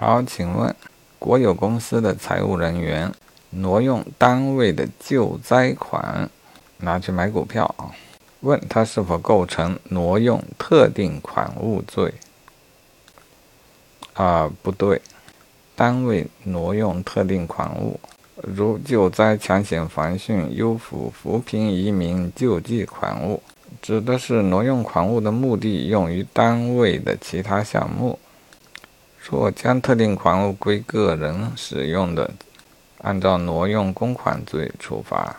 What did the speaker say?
好，请问国有公司的财务人员挪用单位的救灾款拿去买股票啊？问他是否构成挪用特定款物罪？啊，不对，单位挪用特定款物，如救灾、抢险、防汛、优抚、扶贫、移民、救济款物，指的是挪用款物的目的用于单位的其他项目。若将特定款物归个人使用的，按照挪用公款罪处罚。